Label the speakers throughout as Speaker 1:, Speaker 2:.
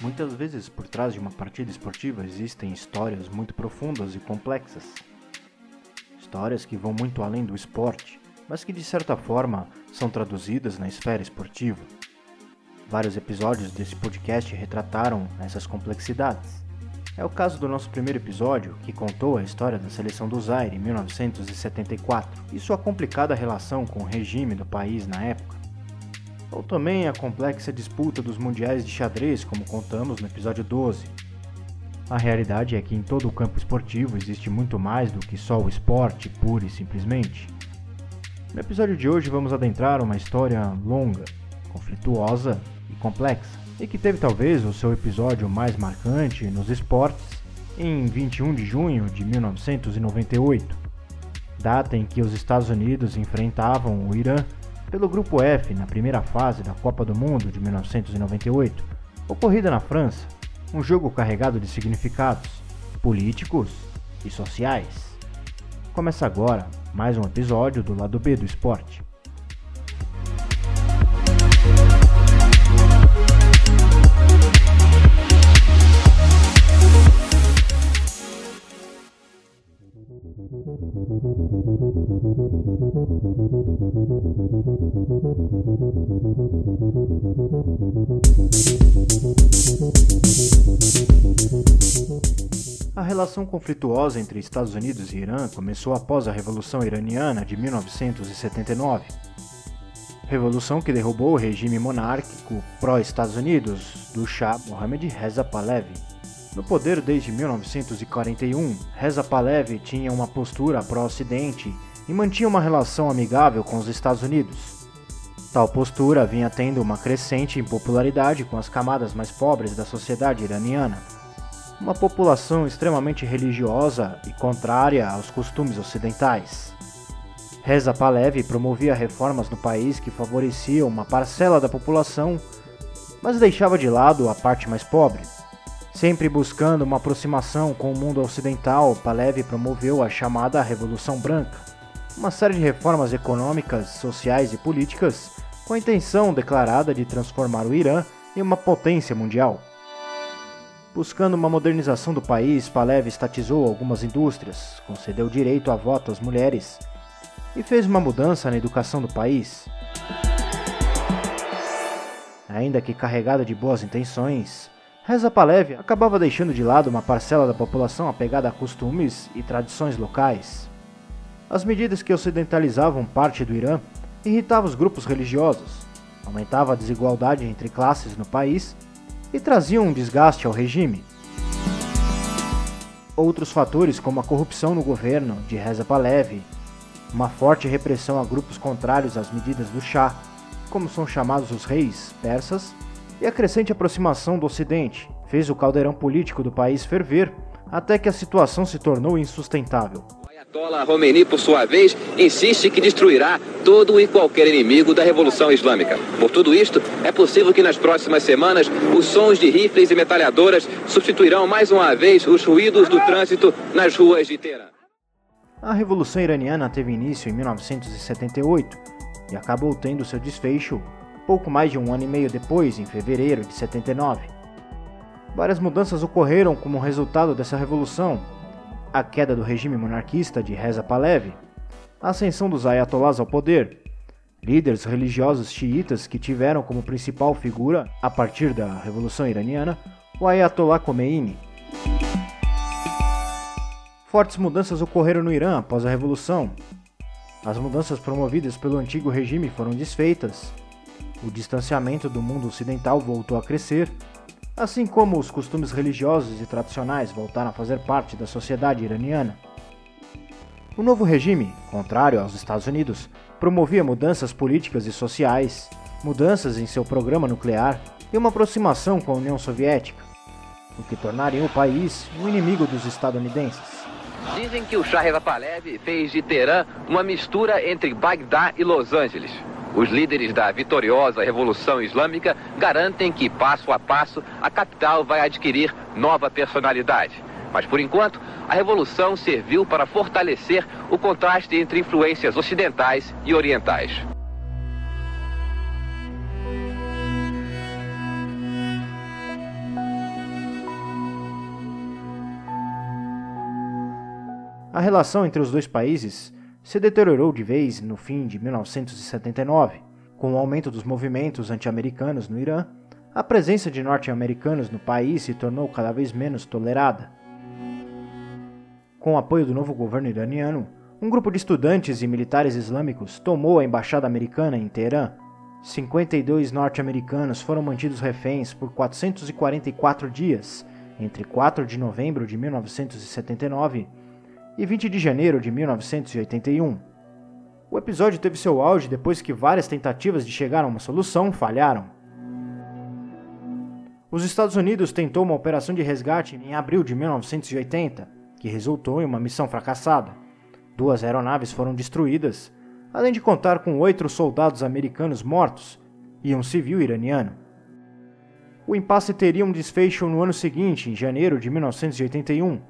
Speaker 1: Muitas vezes, por trás de uma partida esportiva existem histórias muito profundas e complexas. Histórias que vão muito além do esporte, mas que de certa forma são traduzidas na esfera esportiva. Vários episódios desse podcast retrataram essas complexidades. É o caso do nosso primeiro episódio, que contou a história da seleção do Zaire em 1974 e sua complicada relação com o regime do país na época. Ou também a complexa disputa dos mundiais de xadrez, como contamos no episódio 12. A realidade é que em todo o campo esportivo existe muito mais do que só o esporte, pura e simplesmente. No episódio de hoje vamos adentrar uma história longa, conflituosa e complexa, e que teve talvez o seu episódio mais marcante nos esportes em 21 de junho de 1998, data em que os Estados Unidos enfrentavam o Irã pelo Grupo F na primeira fase da Copa do Mundo de 1998, ocorrida na França, um jogo carregado de significados políticos e sociais. Começa agora mais um episódio do lado B do esporte. Relação conflituosa entre Estados Unidos e Irã começou após a Revolução Iraniana de 1979. Revolução que derrubou o regime monárquico pró-Estados Unidos do Shah Mohammad Reza Pahlavi. No poder desde 1941, Reza Pahlavi tinha uma postura pró-Ocidente e mantinha uma relação amigável com os Estados Unidos. Tal postura vinha tendo uma crescente impopularidade com as camadas mais pobres da sociedade iraniana uma população extremamente religiosa e contrária aos costumes ocidentais. Reza Pahlavi promovia reformas no país que favoreciam uma parcela da população, mas deixava de lado a parte mais pobre. Sempre buscando uma aproximação com o mundo ocidental, Pahlavi promoveu a chamada Revolução Branca, uma série de reformas econômicas, sociais e políticas com a intenção declarada de transformar o Irã em uma potência mundial. Buscando uma modernização do país, Palev estatizou algumas indústrias, concedeu direito a voto às mulheres e fez uma mudança na educação do país. Ainda que carregada de boas intenções, Reza Palev acabava deixando de lado uma parcela da população apegada a costumes e tradições locais. As medidas que ocidentalizavam parte do Irã irritavam os grupos religiosos, aumentava a desigualdade entre classes no país e traziam um desgaste ao regime. Outros fatores, como a corrupção no governo de Reza Pahlavi, uma forte repressão a grupos contrários às medidas do Shah, como são chamados os reis persas, e a crescente aproximação do Ocidente, fez o caldeirão político do país ferver até que a situação se tornou insustentável.
Speaker 2: Ayatollah Khomeini, por sua vez, insiste que destruirá todo e qualquer inimigo da Revolução Islâmica. Por tudo isto, é possível que nas próximas semanas os sons de rifles e metralhadoras substituirão mais uma vez os ruídos do trânsito nas ruas de Teherã.
Speaker 1: A Revolução Iraniana teve início em 1978 e acabou tendo seu desfecho pouco mais de um ano e meio depois, em fevereiro de 79. Várias mudanças ocorreram como resultado dessa revolução, a queda do regime monarquista de Reza Pahlavi, a ascensão dos ayatollahs ao poder, líderes religiosos xiitas que tiveram como principal figura, a partir da Revolução Iraniana, o Ayatollah Khomeini. Fortes mudanças ocorreram no Irã após a Revolução. As mudanças promovidas pelo antigo regime foram desfeitas, o distanciamento do mundo ocidental voltou a crescer assim como os costumes religiosos e tradicionais voltaram a fazer parte da sociedade iraniana. O novo regime, contrário aos Estados Unidos, promovia mudanças políticas e sociais, mudanças em seu programa nuclear e uma aproximação com a União Soviética, o que tornaria o país um inimigo dos estadunidenses.
Speaker 2: Dizem que o Shah Reza Pahlavi fez de Teherã uma mistura entre Bagdá e Los Angeles. Os líderes da vitoriosa Revolução Islâmica garantem que, passo a passo, a capital vai adquirir nova personalidade. Mas, por enquanto, a revolução serviu para fortalecer o contraste entre influências ocidentais e orientais.
Speaker 1: A relação entre os dois países se deteriorou de vez no fim de 1979, com o aumento dos movimentos anti-americanos no Irã. A presença de norte-americanos no país se tornou cada vez menos tolerada. Com o apoio do novo governo iraniano, um grupo de estudantes e militares islâmicos tomou a embaixada americana em Teherã. 52 norte-americanos foram mantidos reféns por 444 dias, entre 4 de novembro de 1979 e 20 de janeiro de 1981. O episódio teve seu auge depois que várias tentativas de chegar a uma solução falharam. Os Estados Unidos tentou uma operação de resgate em abril de 1980, que resultou em uma missão fracassada. Duas aeronaves foram destruídas, além de contar com oito soldados americanos mortos e um civil iraniano. O impasse teria um desfecho no ano seguinte, em janeiro de 1981,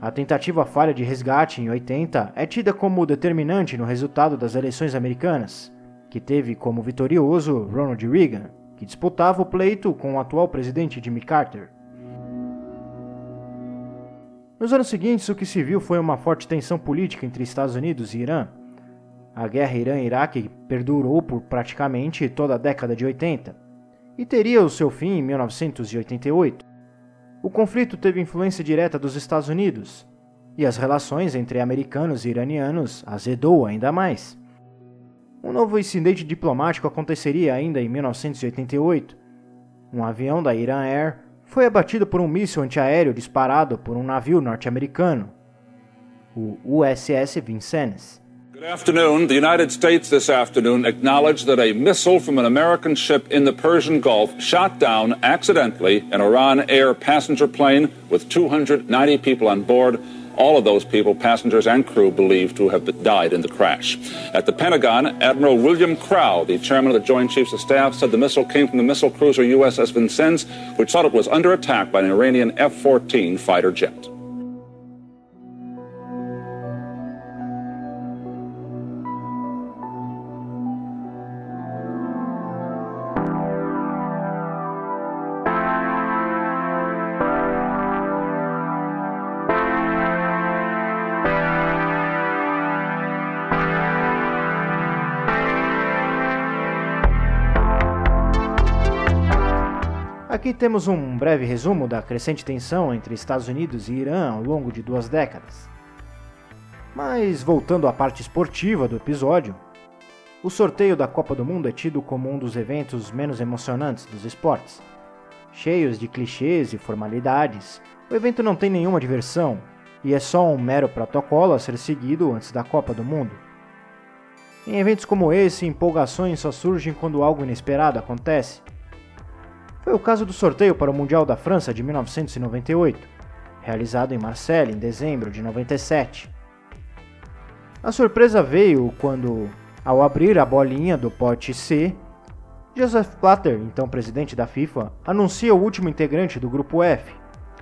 Speaker 1: a tentativa falha de resgate em 80 é tida como determinante no resultado das eleições americanas, que teve como vitorioso Ronald Reagan, que disputava o pleito com o atual presidente Jimmy Carter. Nos anos seguintes, o que se viu foi uma forte tensão política entre Estados Unidos e Irã. A guerra Irã-Iraque perdurou por praticamente toda a década de 80 e teria o seu fim em 1988. O conflito teve influência direta dos Estados Unidos, e as relações entre americanos e iranianos azedou ainda mais. Um novo incidente diplomático aconteceria ainda em 1988. Um avião da Iran Air foi abatido por um míssil antiaéreo disparado por um navio norte-americano, o USS Vincennes.
Speaker 3: Good afternoon. The United States this afternoon acknowledged that a missile from an American ship in the Persian Gulf shot down accidentally an Iran Air passenger plane with 290 people on board. All of those people, passengers and crew, believed to have died in the crash. At the Pentagon, Admiral William Crow, the chairman of the Joint Chiefs of Staff, said the missile came from the missile cruiser USS Vincennes, which thought it was under attack by an Iranian F 14 fighter jet.
Speaker 1: Temos um breve resumo da crescente tensão entre Estados Unidos e Irã ao longo de duas décadas. Mas voltando à parte esportiva do episódio, o sorteio da Copa do Mundo é tido como um dos eventos menos emocionantes dos esportes. Cheios de clichês e formalidades, o evento não tem nenhuma diversão e é só um mero protocolo a ser seguido antes da Copa do Mundo. Em eventos como esse, empolgações só surgem quando algo inesperado acontece foi o caso do sorteio para o Mundial da França de 1998, realizado em Marseille em dezembro de 97. A surpresa veio quando, ao abrir a bolinha do pote C, Joseph Blatter, então presidente da FIFA, anuncia o último integrante do grupo F,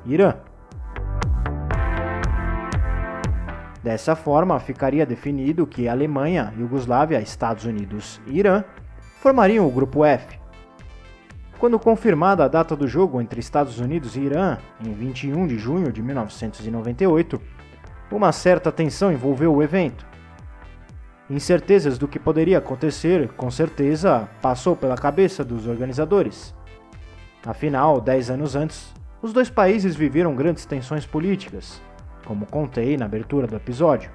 Speaker 1: Irã. Dessa forma, ficaria definido que Alemanha, Iugoslávia, Estados Unidos e Irã formariam o grupo F, quando confirmada a data do jogo entre Estados Unidos e Irã, em 21 de junho de 1998, uma certa tensão envolveu o evento. Incertezas do que poderia acontecer, com certeza, passou pela cabeça dos organizadores. Afinal, dez anos antes, os dois países viveram grandes tensões políticas, como contei na abertura do episódio.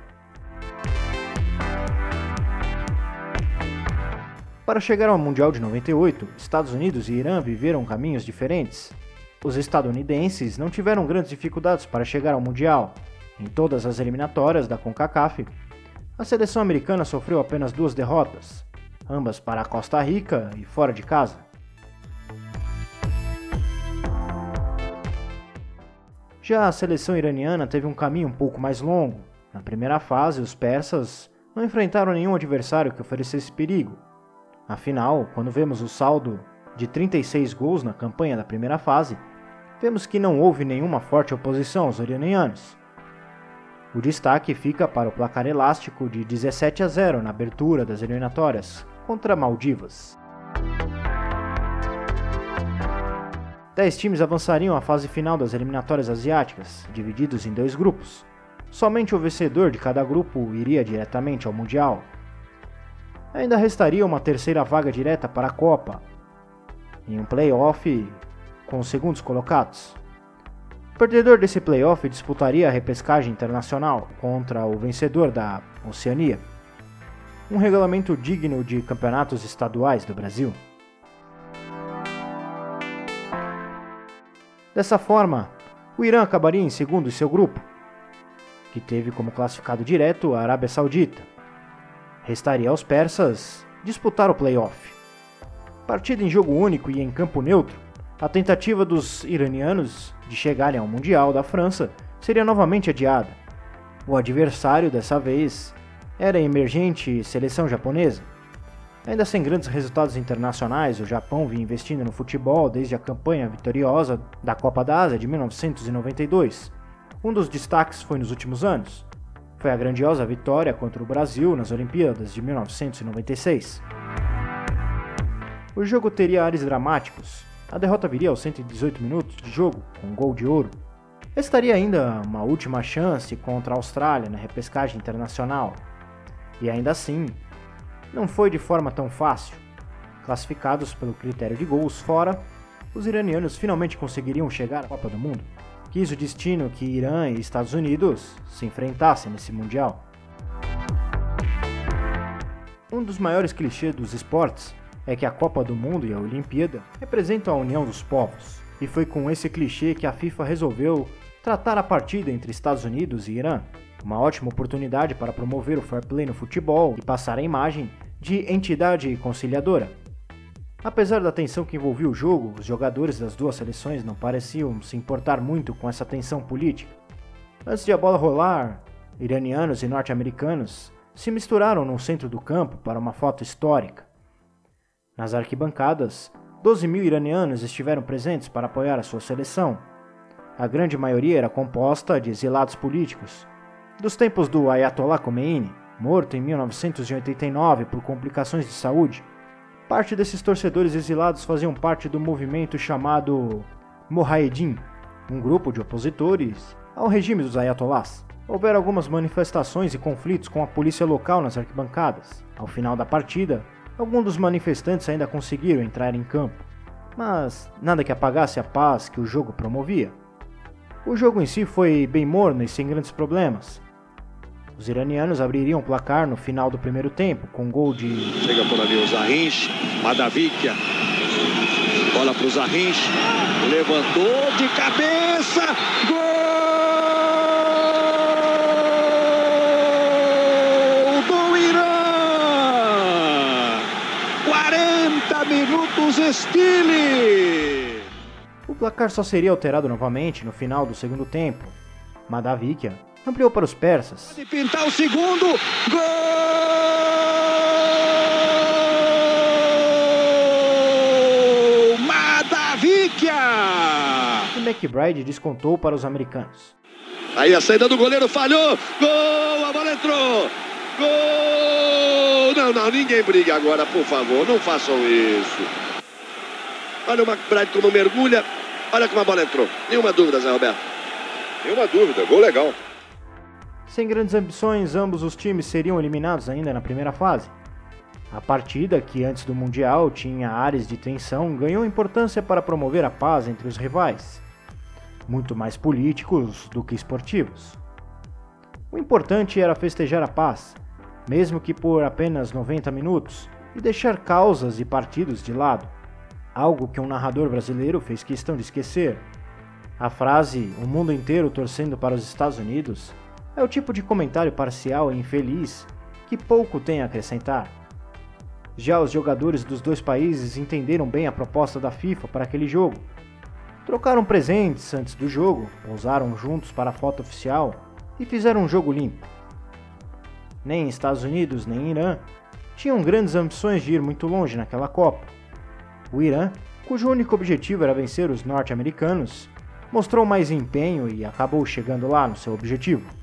Speaker 1: Para chegar ao Mundial de 98, Estados Unidos e Irã viveram caminhos diferentes. Os estadunidenses não tiveram grandes dificuldades para chegar ao Mundial. Em todas as eliminatórias da CONCACAF, a seleção americana sofreu apenas duas derrotas, ambas para a Costa Rica e fora de casa. Já a seleção iraniana teve um caminho um pouco mais longo. Na primeira fase, os persas não enfrentaram nenhum adversário que oferecesse perigo, Afinal, quando vemos o saldo de 36 gols na campanha da primeira fase, vemos que não houve nenhuma forte oposição aos iranianos. O destaque fica para o placar elástico de 17 a 0 na abertura das eliminatórias contra Maldivas. Dez times avançariam à fase final das eliminatórias asiáticas, divididos em dois grupos. Somente o vencedor de cada grupo iria diretamente ao Mundial. Ainda restaria uma terceira vaga direta para a Copa, em um playoff com os segundos colocados. O perdedor desse playoff disputaria a repescagem internacional contra o vencedor da Oceania. Um regulamento digno de campeonatos estaduais do Brasil. Dessa forma, o Irã acabaria em segundo em seu grupo, que teve como classificado direto a Arábia Saudita. Restaria aos persas disputar o playoff. Partida em jogo único e em campo neutro, a tentativa dos iranianos de chegarem ao Mundial da França seria novamente adiada. O adversário dessa vez era a emergente seleção japonesa, Ainda sem grandes resultados internacionais, o Japão vinha investindo no futebol desde a campanha vitoriosa da Copa da Ásia de 1992. Um dos destaques foi nos últimos anos. Foi a grandiosa vitória contra o Brasil nas Olimpíadas de 1996. O jogo teria ares dramáticos. A derrota viria aos 118 minutos de jogo, com um gol de ouro. Estaria ainda uma última chance contra a Austrália na repescagem internacional. E ainda assim, não foi de forma tão fácil. Classificados pelo critério de gols fora, os iranianos finalmente conseguiriam chegar à Copa do Mundo. Quis o destino que Irã e Estados Unidos se enfrentassem nesse Mundial. Um dos maiores clichês dos esportes é que a Copa do Mundo e a Olimpíada representam a união dos povos, e foi com esse clichê que a FIFA resolveu tratar a partida entre Estados Unidos e Irã, uma ótima oportunidade para promover o fair play no futebol e passar a imagem de entidade conciliadora. Apesar da tensão que envolvia o jogo, os jogadores das duas seleções não pareciam se importar muito com essa tensão política. Antes de a bola rolar, iranianos e norte-americanos se misturaram no centro do campo para uma foto histórica. Nas arquibancadas, 12 mil iranianos estiveram presentes para apoiar a sua seleção. A grande maioria era composta de exilados políticos, dos tempos do Ayatollah Khomeini, morto em 1989 por complicações de saúde, parte desses torcedores exilados faziam parte do movimento chamado Mohaedin, um grupo de opositores ao regime dos Ayatollahs. Houveram algumas manifestações e conflitos com a polícia local nas arquibancadas. Ao final da partida, alguns dos manifestantes ainda conseguiram entrar em campo, mas nada que apagasse a paz que o jogo promovia. O jogo em si foi bem morno e sem grandes problemas, os iranianos abririam o placar no final do primeiro tempo, com gol de.
Speaker 4: Chega por ali o Zahinch, Madavikia. Bola para o Zahinch. Levantou de cabeça. Gol do Irã! 40 minutos estile!
Speaker 1: O placar só seria alterado novamente no final do segundo tempo. Madavikia ampliou para os persas.
Speaker 4: Pode pintar o segundo. Gol! Madavikia!
Speaker 1: E McBride descontou para os americanos.
Speaker 4: Aí a saída do goleiro falhou. Gol! A bola entrou. Gol! Não, não, ninguém briga agora, por favor. Não façam isso. Olha o McBride como mergulha. Olha como a bola entrou. Nenhuma dúvida, Zé Roberto.
Speaker 5: Nenhuma dúvida. Gol legal.
Speaker 1: Sem grandes ambições, ambos os times seriam eliminados ainda na primeira fase. A partida, que antes do Mundial tinha áreas de tensão, ganhou importância para promover a paz entre os rivais, muito mais políticos do que esportivos. O importante era festejar a paz, mesmo que por apenas 90 minutos, e deixar causas e partidos de lado, algo que um narrador brasileiro fez questão de esquecer. A frase O mundo inteiro torcendo para os Estados Unidos é o tipo de comentário parcial e infeliz que pouco tem a acrescentar. Já os jogadores dos dois países entenderam bem a proposta da FIFA para aquele jogo. Trocaram presentes antes do jogo, pousaram juntos para a foto oficial e fizeram um jogo limpo. Nem Estados Unidos nem Irã tinham grandes ambições de ir muito longe naquela Copa. O Irã, cujo único objetivo era vencer os norte-americanos, mostrou mais empenho e acabou chegando lá no seu objetivo.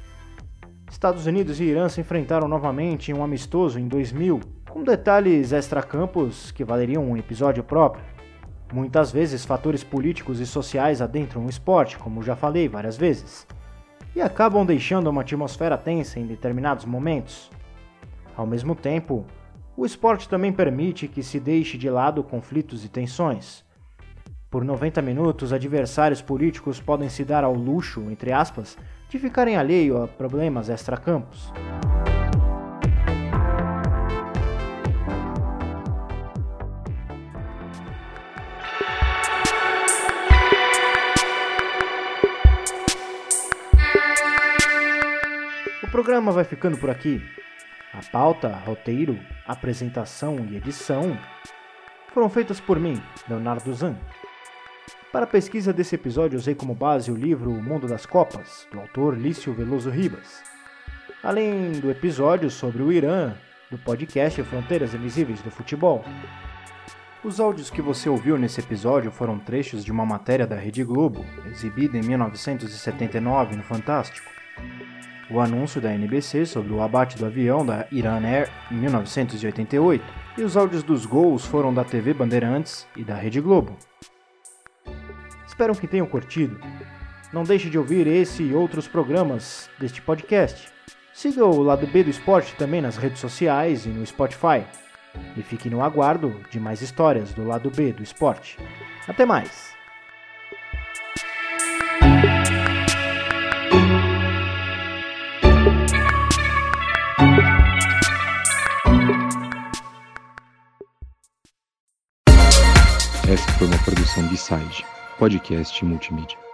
Speaker 1: Estados Unidos e Irã se enfrentaram novamente em um amistoso em 2000, com detalhes extracampos que valeriam um episódio próprio. Muitas vezes, fatores políticos e sociais adentram o esporte, como já falei várias vezes, e acabam deixando uma atmosfera tensa em determinados momentos. Ao mesmo tempo, o esporte também permite que se deixe de lado conflitos e tensões. Por 90 minutos, adversários políticos podem se dar ao luxo, entre aspas, de ficarem alheio a problemas extracampos. O programa vai ficando por aqui. A pauta, roteiro, apresentação e edição foram feitas por mim, Leonardo Zan. Para a pesquisa desse episódio, usei como base o livro O Mundo das Copas, do autor Lício Veloso Ribas, além do episódio sobre o Irã, do podcast Fronteiras Invisíveis do Futebol. Os áudios que você ouviu nesse episódio foram trechos de uma matéria da Rede Globo, exibida em 1979 no Fantástico. O anúncio da NBC sobre o abate do avião da Iran Air em 1988 e os áudios dos gols foram da TV Bandeirantes e da Rede Globo. Espero que tenham curtido. Não deixe de ouvir esse e outros programas deste podcast. Siga o lado B do esporte também nas redes sociais e no Spotify. E fique no aguardo de mais histórias do lado B do esporte. Até mais!
Speaker 6: Essa foi uma produção de Side, podcast multimídia.